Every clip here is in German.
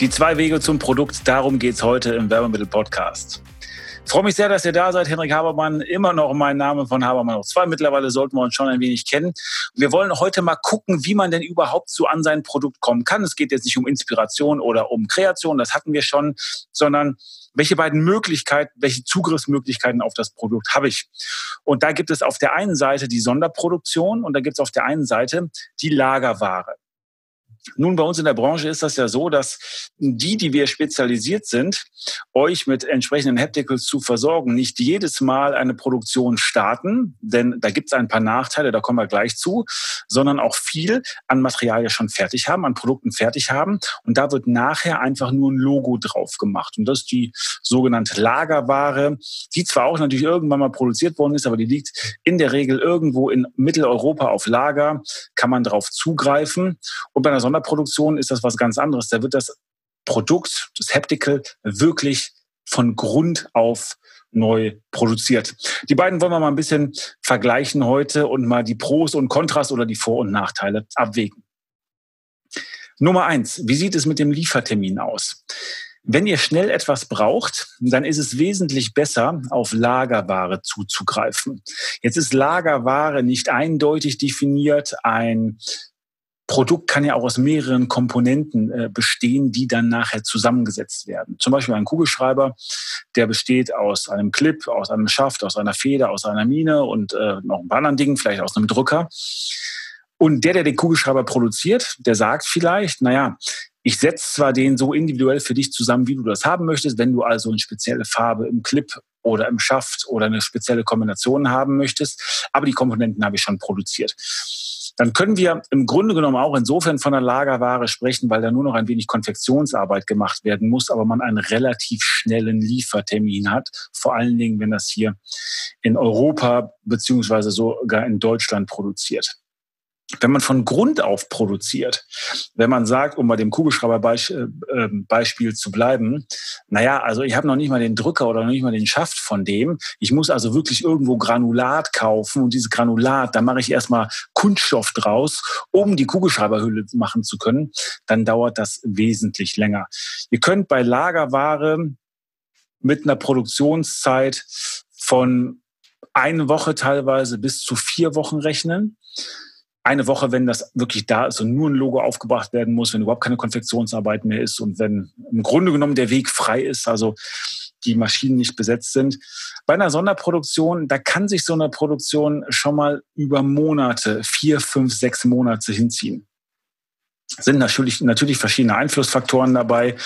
Die zwei Wege zum Produkt, darum geht es heute im Werbemittel-Podcast. Ich freue mich sehr, dass ihr da seid, Henrik Habermann. Immer noch mein Name von Habermann auf zwei. Mittlerweile sollten wir uns schon ein wenig kennen. Wir wollen heute mal gucken, wie man denn überhaupt so an sein Produkt kommen kann. Es geht jetzt nicht um Inspiration oder um Kreation, das hatten wir schon, sondern welche beiden Möglichkeiten, welche Zugriffsmöglichkeiten auf das Produkt habe ich? Und da gibt es auf der einen Seite die Sonderproduktion und da gibt es auf der einen Seite die Lagerware. Nun, bei uns in der Branche ist das ja so, dass die, die wir spezialisiert sind, euch mit entsprechenden Hapticals zu versorgen, nicht jedes Mal eine Produktion starten, denn da gibt es ein paar Nachteile, da kommen wir gleich zu, sondern auch viel an Materialien schon fertig haben, an Produkten fertig haben. Und da wird nachher einfach nur ein Logo drauf gemacht. Und das ist die sogenannte Lagerware, die zwar auch natürlich irgendwann mal produziert worden ist, aber die liegt in der Regel irgendwo in Mitteleuropa auf Lager, kann man drauf zugreifen. Und bei einer Sonderproduktion ist das was ganz anderes. Da wird das Produkt, das Haptical, wirklich von Grund auf neu produziert. Die beiden wollen wir mal ein bisschen vergleichen heute und mal die Pros und Kontras oder die Vor- und Nachteile abwägen. Nummer eins, wie sieht es mit dem Liefertermin aus? Wenn ihr schnell etwas braucht, dann ist es wesentlich besser, auf Lagerware zuzugreifen. Jetzt ist Lagerware nicht eindeutig definiert. Ein Produkt kann ja auch aus mehreren Komponenten äh, bestehen, die dann nachher zusammengesetzt werden. Zum Beispiel ein Kugelschreiber, der besteht aus einem Clip, aus einem Schaft, aus einer Feder, aus einer Mine und äh, noch ein paar anderen Dingen, vielleicht aus einem Drücker. Und der, der den Kugelschreiber produziert, der sagt vielleicht, naja, ich setze zwar den so individuell für dich zusammen, wie du das haben möchtest. Wenn du also eine spezielle Farbe im Clip oder im Schaft oder eine spezielle Kombination haben möchtest, aber die Komponenten habe ich schon produziert dann können wir im Grunde genommen auch insofern von der Lagerware sprechen, weil da nur noch ein wenig Konfektionsarbeit gemacht werden muss, aber man einen relativ schnellen Liefertermin hat, vor allen Dingen, wenn das hier in Europa beziehungsweise sogar in Deutschland produziert wenn man von Grund auf produziert, wenn man sagt, um bei dem Kugelschreiber-Beispiel äh, ähm, zu bleiben, naja, also ich habe noch nicht mal den Drücker oder noch nicht mal den Schaft von dem. Ich muss also wirklich irgendwo Granulat kaufen und dieses Granulat, da mache ich erstmal Kunststoff draus, um die Kugelschreiberhülle machen zu können. Dann dauert das wesentlich länger. Ihr könnt bei Lagerware mit einer Produktionszeit von eine Woche teilweise bis zu vier Wochen rechnen eine Woche, wenn das wirklich da ist und nur ein Logo aufgebracht werden muss, wenn überhaupt keine Konfektionsarbeit mehr ist und wenn im Grunde genommen der Weg frei ist, also die Maschinen nicht besetzt sind. Bei einer Sonderproduktion, da kann sich so eine Produktion schon mal über Monate, vier, fünf, sechs Monate hinziehen sind natürlich, natürlich verschiedene Einflussfaktoren dabei.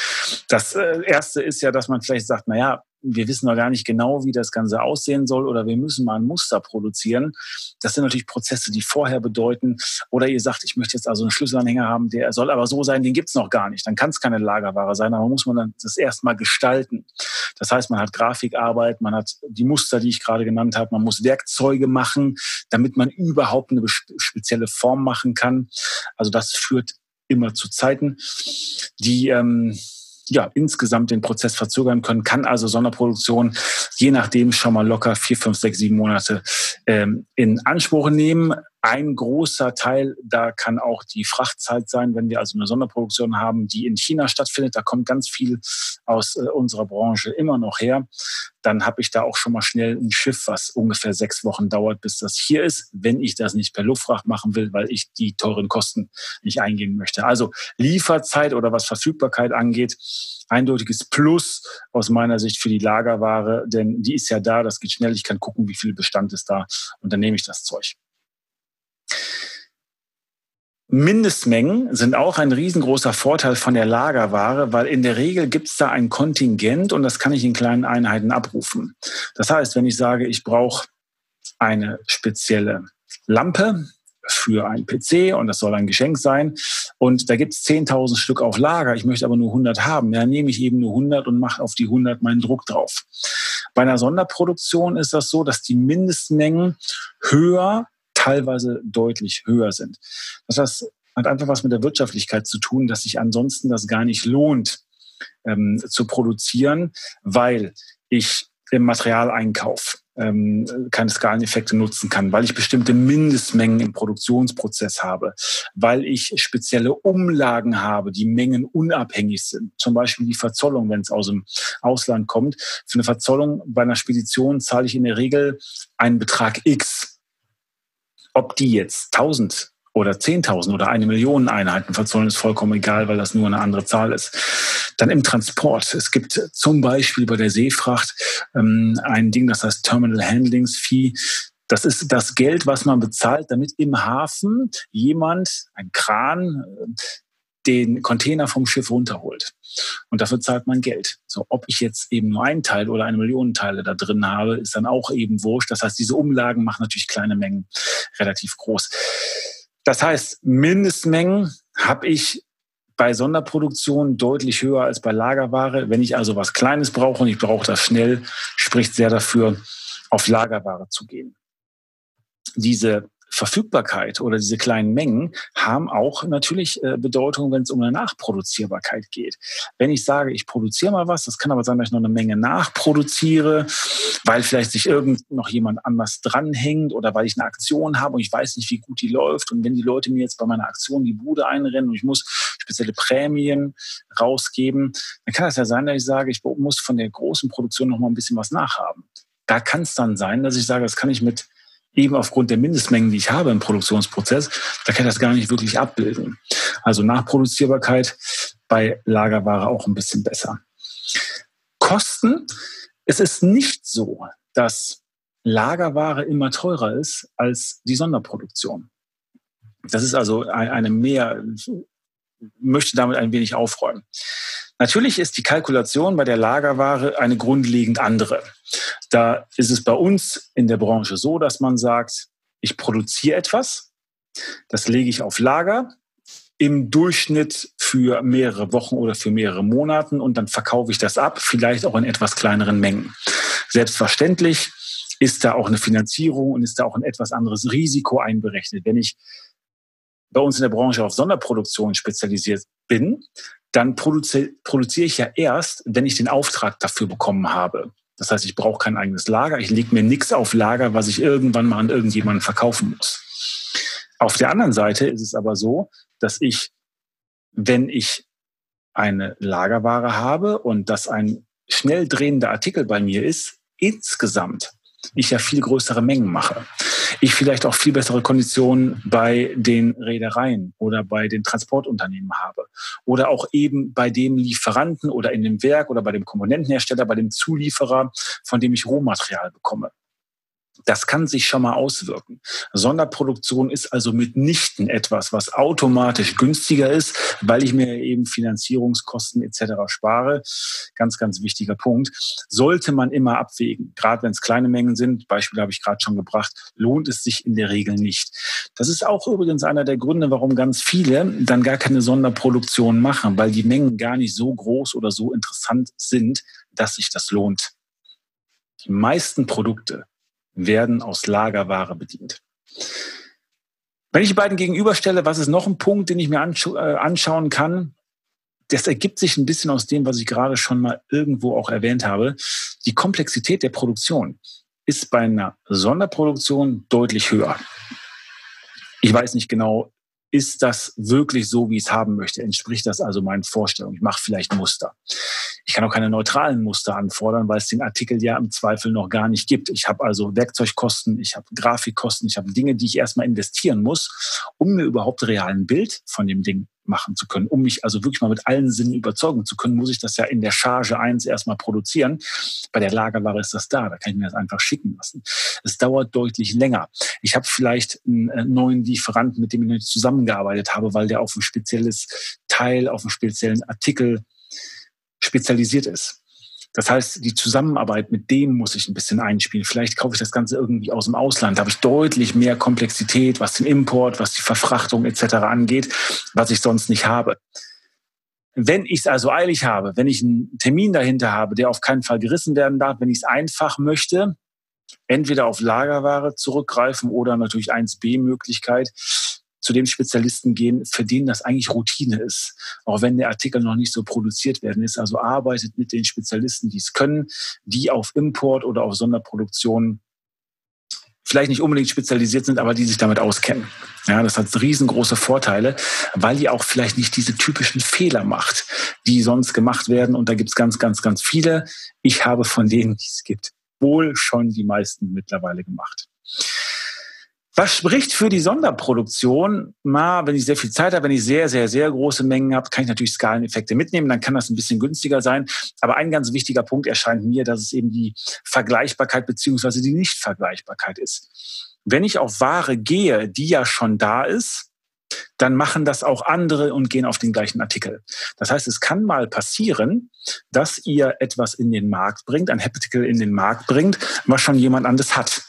Das äh, erste ist ja, dass man vielleicht sagt, na ja, wir wissen noch gar nicht genau, wie das Ganze aussehen soll oder wir müssen mal ein Muster produzieren. Das sind natürlich Prozesse, die vorher bedeuten. Oder ihr sagt, ich möchte jetzt also einen Schlüsselanhänger haben, der soll aber so sein, den gibt's noch gar nicht. Dann kann es keine Lagerware sein, aber muss man dann das erstmal gestalten. Das heißt, man hat Grafikarbeit, man hat die Muster, die ich gerade genannt habe, man muss Werkzeuge machen, damit man überhaupt eine spezielle Form machen kann. Also das führt immer zu Zeiten, die ähm, ja, insgesamt den Prozess verzögern können, kann also Sonderproduktion je nachdem schon mal locker vier, fünf, sechs, sieben Monate ähm, in Anspruch nehmen. Ein großer Teil, da kann auch die Frachtzeit sein, wenn wir also eine Sonderproduktion haben, die in China stattfindet. Da kommt ganz viel aus äh, unserer Branche immer noch her. Dann habe ich da auch schon mal schnell ein Schiff, was ungefähr sechs Wochen dauert, bis das hier ist, wenn ich das nicht per Luftfracht machen will, weil ich die teuren Kosten nicht eingehen möchte. Also Lieferzeit oder was Verfügbarkeit angeht, eindeutiges Plus aus meiner Sicht für die Lagerware, denn die ist ja da, das geht schnell, ich kann gucken, wie viel Bestand ist da und dann nehme ich das Zeug. Mindestmengen sind auch ein riesengroßer Vorteil von der Lagerware, weil in der Regel gibt es da ein Kontingent und das kann ich in kleinen Einheiten abrufen. Das heißt, wenn ich sage, ich brauche eine spezielle Lampe für einen PC und das soll ein Geschenk sein. Und da gibt es 10.000 Stück auf Lager. Ich möchte aber nur 100 haben. Ja, nehme ich eben nur 100 und mache auf die 100 meinen Druck drauf. Bei einer Sonderproduktion ist das so, dass die Mindestmengen höher, teilweise deutlich höher sind. Das heißt, hat einfach was mit der Wirtschaftlichkeit zu tun, dass sich ansonsten das gar nicht lohnt ähm, zu produzieren, weil ich im Materialeinkauf ähm, keine Skaleneffekte nutzen kann, weil ich bestimmte Mindestmengen im Produktionsprozess habe, weil ich spezielle Umlagen habe, die mengenunabhängig sind. Zum Beispiel die Verzollung, wenn es aus dem Ausland kommt. Für eine Verzollung bei einer Spedition zahle ich in der Regel einen Betrag X. Ob die jetzt 1000 oder 10.000 oder eine Million Einheiten verzollen, ist vollkommen egal, weil das nur eine andere Zahl ist. Dann im Transport. Es gibt zum Beispiel bei der Seefracht ähm, ein Ding, das heißt Terminal Handlings Fee. Das ist das Geld, was man bezahlt, damit im Hafen jemand, ein Kran, den Container vom Schiff runterholt. Und dafür zahlt man Geld. So, ob ich jetzt eben nur einen Teil oder eine Million Teile da drin habe, ist dann auch eben wurscht. Das heißt, diese Umlagen machen natürlich kleine Mengen relativ groß. Das heißt, Mindestmengen habe ich bei Sonderproduktion deutlich höher als bei Lagerware. Wenn ich also was Kleines brauche und ich brauche das schnell, spricht sehr dafür, auf Lagerware zu gehen. Diese Verfügbarkeit oder diese kleinen Mengen haben auch natürlich äh, Bedeutung, wenn es um eine Nachproduzierbarkeit geht. Wenn ich sage, ich produziere mal was, das kann aber sein, dass ich noch eine Menge nachproduziere, weil vielleicht sich irgend noch jemand anders dranhängt oder weil ich eine Aktion habe und ich weiß nicht, wie gut die läuft. Und wenn die Leute mir jetzt bei meiner Aktion die Bude einrennen und ich muss spezielle Prämien rausgeben, dann kann das ja sein, dass ich sage, ich muss von der großen Produktion noch mal ein bisschen was nachhaben. Da kann es dann sein, dass ich sage, das kann ich mit eben aufgrund der Mindestmengen, die ich habe im Produktionsprozess, da kann ich das gar nicht wirklich abbilden. Also Nachproduzierbarkeit bei Lagerware auch ein bisschen besser. Kosten. Es ist nicht so, dass Lagerware immer teurer ist als die Sonderproduktion. Das ist also eine mehr, möchte damit ein wenig aufräumen. Natürlich ist die Kalkulation bei der Lagerware eine grundlegend andere. Da ist es bei uns in der Branche so, dass man sagt, ich produziere etwas, das lege ich auf Lager im Durchschnitt für mehrere Wochen oder für mehrere Monaten und dann verkaufe ich das ab, vielleicht auch in etwas kleineren Mengen. Selbstverständlich ist da auch eine Finanzierung und ist da auch ein etwas anderes Risiko einberechnet. Wenn ich bei uns in der Branche auf Sonderproduktion spezialisiert bin, dann produziere produziere ich ja erst, wenn ich den Auftrag dafür bekommen habe. Das heißt, ich brauche kein eigenes Lager. Ich lege mir nichts auf Lager, was ich irgendwann mal an irgendjemanden verkaufen muss. Auf der anderen Seite ist es aber so, dass ich, wenn ich eine Lagerware habe und das ein schnell drehender Artikel bei mir ist, insgesamt ich ja viel größere Mengen mache ich vielleicht auch viel bessere Konditionen bei den Reedereien oder bei den Transportunternehmen habe oder auch eben bei dem Lieferanten oder in dem Werk oder bei dem Komponentenhersteller, bei dem Zulieferer, von dem ich Rohmaterial bekomme. Das kann sich schon mal auswirken. Sonderproduktion ist also mitnichten etwas, was automatisch günstiger ist, weil ich mir eben Finanzierungskosten etc. spare. Ganz, ganz wichtiger Punkt. Sollte man immer abwägen. Gerade wenn es kleine Mengen sind, Beispiel habe ich gerade schon gebracht, lohnt es sich in der Regel nicht. Das ist auch übrigens einer der Gründe, warum ganz viele dann gar keine Sonderproduktion machen, weil die Mengen gar nicht so groß oder so interessant sind, dass sich das lohnt. Die meisten Produkte werden aus Lagerware bedient. Wenn ich die beiden gegenüberstelle, was ist noch ein Punkt, den ich mir äh, anschauen kann? Das ergibt sich ein bisschen aus dem, was ich gerade schon mal irgendwo auch erwähnt habe. Die Komplexität der Produktion ist bei einer Sonderproduktion deutlich höher. Ich weiß nicht genau, ist das wirklich so, wie ich es haben möchte? Entspricht das also meinen Vorstellungen? Ich mache vielleicht Muster. Ich kann auch keine neutralen Muster anfordern, weil es den Artikel ja im Zweifel noch gar nicht gibt. Ich habe also Werkzeugkosten, ich habe Grafikkosten, ich habe Dinge, die ich erstmal investieren muss, um mir überhaupt realen Bild von dem Ding machen zu können. Um mich also wirklich mal mit allen Sinnen überzeugen zu können, muss ich das ja in der Charge 1 erstmal produzieren. Bei der Lagerware ist das da, da kann ich mir das einfach schicken lassen. Es dauert deutlich länger. Ich habe vielleicht einen äh, neuen Lieferanten, mit dem ich nicht zusammengearbeitet habe, weil der auf ein spezielles Teil, auf einen speziellen Artikel spezialisiert ist. Das heißt, die Zusammenarbeit mit dem muss ich ein bisschen einspielen. Vielleicht kaufe ich das Ganze irgendwie aus dem Ausland. Da habe ich deutlich mehr Komplexität, was den Import, was die Verfrachtung etc. angeht, was ich sonst nicht habe. Wenn ich es also eilig habe, wenn ich einen Termin dahinter habe, der auf keinen Fall gerissen werden darf, wenn ich es einfach möchte, entweder auf Lagerware zurückgreifen oder natürlich 1b-Möglichkeit, zu dem Spezialisten gehen, für den das eigentlich Routine ist, auch wenn der Artikel noch nicht so produziert werden ist. Also arbeitet mit den Spezialisten, die es können, die auf Import oder auf Sonderproduktion vielleicht nicht unbedingt spezialisiert sind, aber die sich damit auskennen. Ja, das hat riesengroße Vorteile, weil ihr auch vielleicht nicht diese typischen Fehler macht, die sonst gemacht werden. Und da gibt es ganz, ganz, ganz viele. Ich habe von denen, die es gibt, wohl schon die meisten mittlerweile gemacht. Was spricht für die Sonderproduktion? Mal, wenn ich sehr viel Zeit habe, wenn ich sehr, sehr, sehr große Mengen habe, kann ich natürlich Skaleneffekte mitnehmen, dann kann das ein bisschen günstiger sein. Aber ein ganz wichtiger Punkt erscheint mir, dass es eben die Vergleichbarkeit beziehungsweise die Nichtvergleichbarkeit ist. Wenn ich auf Ware gehe, die ja schon da ist, dann machen das auch andere und gehen auf den gleichen Artikel. Das heißt, es kann mal passieren, dass ihr etwas in den Markt bringt, ein Hepatical in den Markt bringt, was schon jemand anderes hat.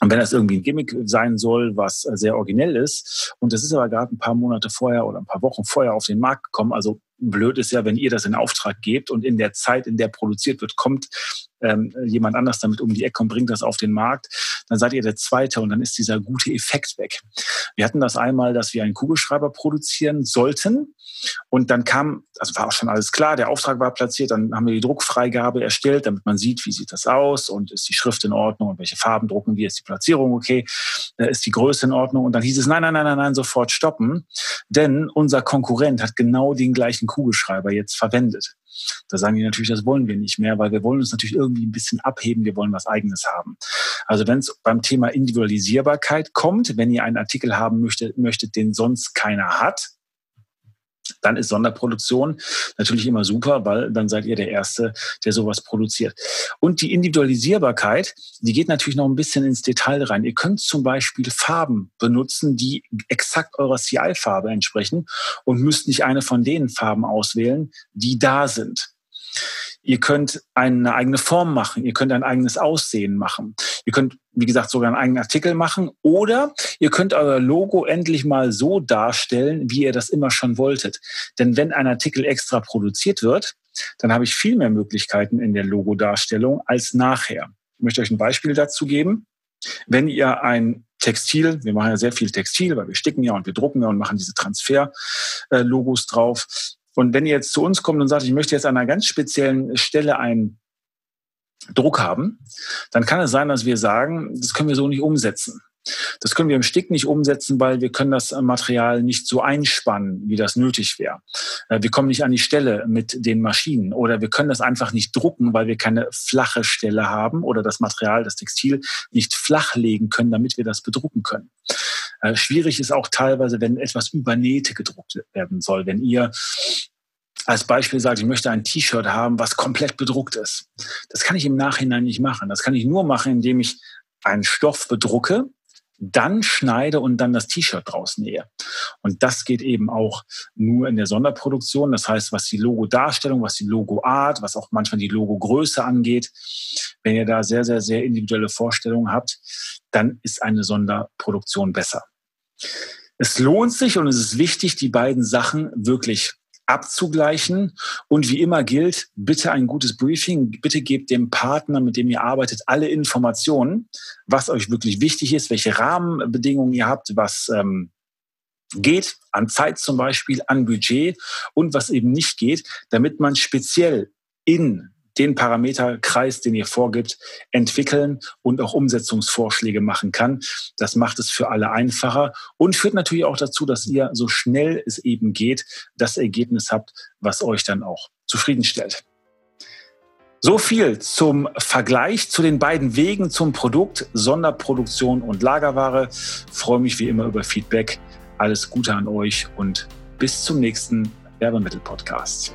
Und wenn das irgendwie ein Gimmick sein soll, was äh, sehr originell ist, und das ist aber gerade ein paar Monate vorher oder ein paar Wochen vorher auf den Markt gekommen, also blöd ist ja, wenn ihr das in Auftrag gebt und in der Zeit, in der produziert wird, kommt ähm, jemand anders damit um die Ecke und bringt das auf den Markt, dann seid ihr der Zweite und dann ist dieser gute Effekt weg. Wir hatten das einmal, dass wir einen Kugelschreiber produzieren sollten und dann kam, also war auch schon alles klar, der Auftrag war platziert, dann haben wir die Druckfreigabe erstellt, damit man sieht, wie sieht das aus und ist die Schrift in Ordnung und welche Farben drucken wir, ist die Platzierung okay, äh, ist die Größe in Ordnung und dann hieß es, nein, nein, nein, nein, nein, sofort stoppen, denn unser Konkurrent hat genau den gleichen Kugelschreiber jetzt verwendet. Da sagen die natürlich, das wollen wir nicht mehr, weil wir wollen uns natürlich irgendwie ein bisschen abheben, wir wollen was eigenes haben. Also wenn es beim Thema Individualisierbarkeit kommt, wenn ihr einen Artikel haben möchtet, möchtet den sonst keiner hat, dann ist Sonderproduktion natürlich immer super, weil dann seid ihr der Erste, der sowas produziert. Und die Individualisierbarkeit, die geht natürlich noch ein bisschen ins Detail rein. Ihr könnt zum Beispiel Farben benutzen, die exakt eurer CI-Farbe entsprechen und müsst nicht eine von den Farben auswählen, die da sind. Ihr könnt eine eigene Form machen. Ihr könnt ein eigenes Aussehen machen. Ihr könnt, wie gesagt, sogar einen eigenen Artikel machen. Oder ihr könnt euer Logo endlich mal so darstellen, wie ihr das immer schon wolltet. Denn wenn ein Artikel extra produziert wird, dann habe ich viel mehr Möglichkeiten in der Logodarstellung als nachher. Ich möchte euch ein Beispiel dazu geben. Wenn ihr ein Textil, wir machen ja sehr viel Textil, weil wir sticken ja und wir drucken ja und machen diese Transfer-Logos drauf. Und wenn ihr jetzt zu uns kommt und sagt, ich möchte jetzt an einer ganz speziellen Stelle einen Druck haben, dann kann es sein, dass wir sagen, das können wir so nicht umsetzen. Das können wir im Stick nicht umsetzen, weil wir können das Material nicht so einspannen, wie das nötig wäre. Äh, wir kommen nicht an die Stelle mit den Maschinen oder wir können das einfach nicht drucken, weil wir keine flache Stelle haben oder das Material, das Textil nicht flach legen können, damit wir das bedrucken können. Äh, schwierig ist auch teilweise, wenn etwas über Nähte gedruckt werden soll. Wenn ihr als Beispiel sagt, ich möchte ein T-Shirt haben, was komplett bedruckt ist. Das kann ich im Nachhinein nicht machen. Das kann ich nur machen, indem ich einen Stoff bedrucke, dann schneide und dann das T-Shirt draus nähe. Und das geht eben auch nur in der Sonderproduktion. Das heißt, was die Logo-Darstellung, was die Logo-Art, was auch manchmal die Logo-Größe angeht, wenn ihr da sehr, sehr, sehr individuelle Vorstellungen habt, dann ist eine Sonderproduktion besser. Es lohnt sich und es ist wichtig, die beiden Sachen wirklich abzugleichen. Und wie immer gilt, bitte ein gutes Briefing. Bitte gebt dem Partner, mit dem ihr arbeitet, alle Informationen, was euch wirklich wichtig ist, welche Rahmenbedingungen ihr habt, was ähm, geht, an Zeit zum Beispiel, an Budget und was eben nicht geht, damit man speziell in den Parameterkreis, den ihr vorgibt, entwickeln und auch Umsetzungsvorschläge machen kann. Das macht es für alle einfacher und führt natürlich auch dazu, dass ihr so schnell es eben geht, das Ergebnis habt, was euch dann auch zufriedenstellt. So viel zum Vergleich zu den beiden Wegen zum Produkt, Sonderproduktion und Lagerware. Freue mich wie immer über Feedback. Alles Gute an euch und bis zum nächsten Werbemittel-Podcast.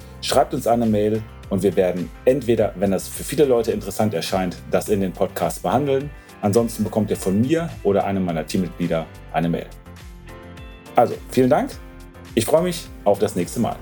Schreibt uns eine Mail und wir werden entweder, wenn das für viele Leute interessant erscheint, das in den Podcast behandeln. Ansonsten bekommt ihr von mir oder einem meiner Teammitglieder eine Mail. Also, vielen Dank. Ich freue mich auf das nächste Mal.